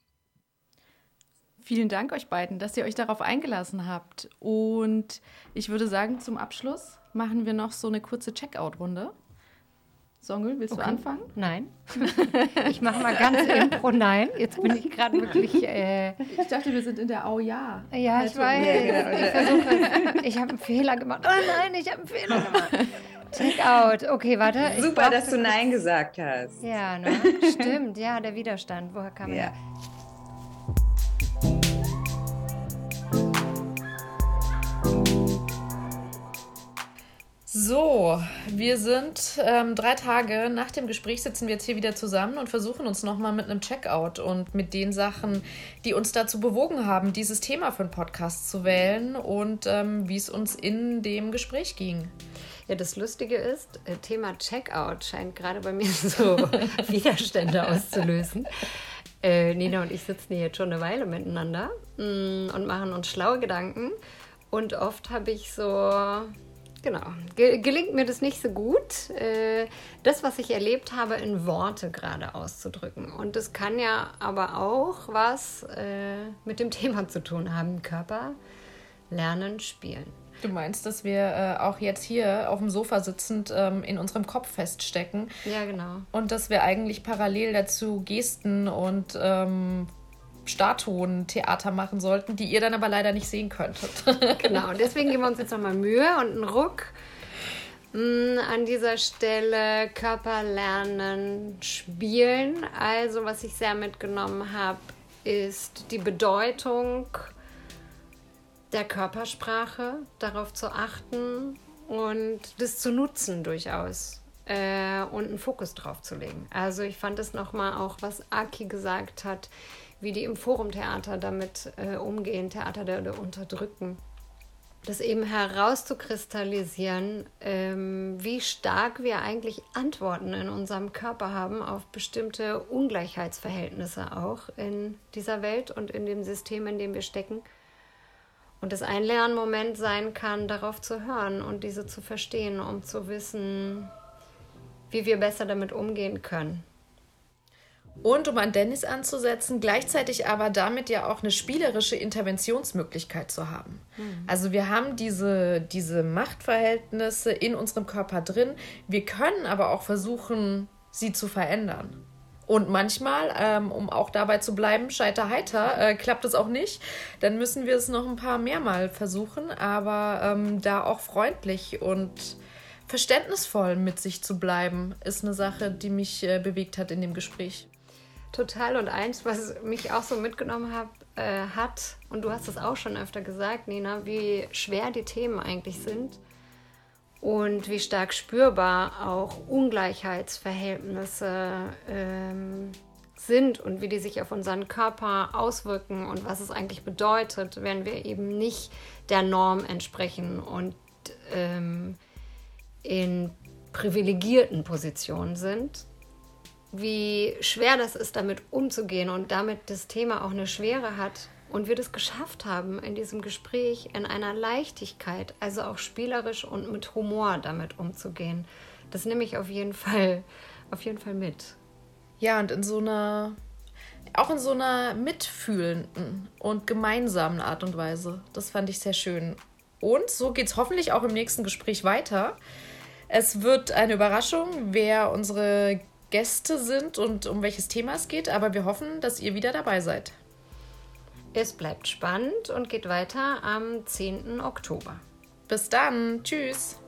Vielen Dank euch beiden, dass ihr euch darauf eingelassen habt. Und ich würde sagen, zum Abschluss machen wir noch so eine kurze Checkout-Runde. Songül, willst okay. du anfangen? Nein. Ich mache mal ganz impro. Nein, jetzt bin ich gerade wirklich. Äh ich dachte, wir sind in der Au ja. Ja, ich weiß. Ja, genau. Ich. Ich habe einen Fehler gemacht. Oh nein, ich habe einen Fehler gemacht. Checkout. Okay, warte. Super, dass du Nein gesagt hast. Ja, ne? Stimmt. Ja, der Widerstand. Woher kam ja. er? So, wir sind ähm, drei Tage nach dem Gespräch sitzen wir jetzt hier wieder zusammen und versuchen uns nochmal mit einem Checkout und mit den Sachen, die uns dazu bewogen haben, dieses Thema für einen Podcast zu wählen und ähm, wie es uns in dem Gespräch ging. Ja, das Lustige ist, äh, Thema Checkout scheint gerade bei mir so Widerstände auszulösen. Äh, Nina und ich sitzen hier jetzt schon eine Weile miteinander mm, und machen uns schlaue Gedanken. Und oft habe ich so, genau, ge gelingt mir das nicht so gut, äh, das, was ich erlebt habe, in Worte gerade auszudrücken. Und das kann ja aber auch was äh, mit dem Thema zu tun haben: Körper, Lernen, Spielen. Du meinst, dass wir äh, auch jetzt hier auf dem Sofa sitzend ähm, in unserem Kopf feststecken. Ja, genau. Und dass wir eigentlich parallel dazu Gesten und ähm, Statuen-Theater machen sollten, die ihr dann aber leider nicht sehen könntet. genau, und deswegen geben wir uns jetzt nochmal Mühe und einen Ruck. Mm, an dieser Stelle Körper lernen, spielen. Also, was ich sehr mitgenommen habe, ist die Bedeutung der Körpersprache, darauf zu achten und das zu nutzen durchaus äh, und einen Fokus drauf zu legen. Also ich fand es nochmal auch, was Aki gesagt hat, wie die im Forumtheater damit äh, umgehen, Theater der, der Unterdrücken. Das eben herauszukristallisieren, ähm, wie stark wir eigentlich Antworten in unserem Körper haben auf bestimmte Ungleichheitsverhältnisse auch in dieser Welt und in dem System, in dem wir stecken. Und es ein Lernmoment sein kann, darauf zu hören und diese zu verstehen, um zu wissen, wie wir besser damit umgehen können. Und um an Dennis anzusetzen, gleichzeitig aber damit ja auch eine spielerische Interventionsmöglichkeit zu haben. Mhm. Also wir haben diese, diese Machtverhältnisse in unserem Körper drin. Wir können aber auch versuchen, sie zu verändern. Und manchmal, ähm, um auch dabei zu bleiben, scheiter heiter, äh, klappt es auch nicht. Dann müssen wir es noch ein paar mehrmal versuchen, aber ähm, da auch freundlich und verständnisvoll mit sich zu bleiben, ist eine Sache, die mich äh, bewegt hat in dem Gespräch. Total. Und eins, was mich auch so mitgenommen hab, äh, hat, und du hast es auch schon öfter gesagt, Nina, wie schwer die Themen eigentlich sind und wie stark spürbar auch Ungleichheitsverhältnisse ähm, sind und wie die sich auf unseren Körper auswirken und was es eigentlich bedeutet, wenn wir eben nicht der Norm entsprechen und ähm, in privilegierten Positionen sind. Wie schwer das ist, damit umzugehen und damit das Thema auch eine Schwere hat, und wir das geschafft haben in diesem Gespräch in einer Leichtigkeit, also auch spielerisch und mit Humor damit umzugehen. Das nehme ich auf jeden Fall, auf jeden Fall mit. Ja, und in so einer, auch in so einer mitfühlenden und gemeinsamen Art und Weise. Das fand ich sehr schön. Und so geht es hoffentlich auch im nächsten Gespräch weiter. Es wird eine Überraschung, wer unsere Gäste sind und um welches Thema es geht, aber wir hoffen, dass ihr wieder dabei seid. Es bleibt spannend und geht weiter am 10. Oktober. Bis dann. Tschüss.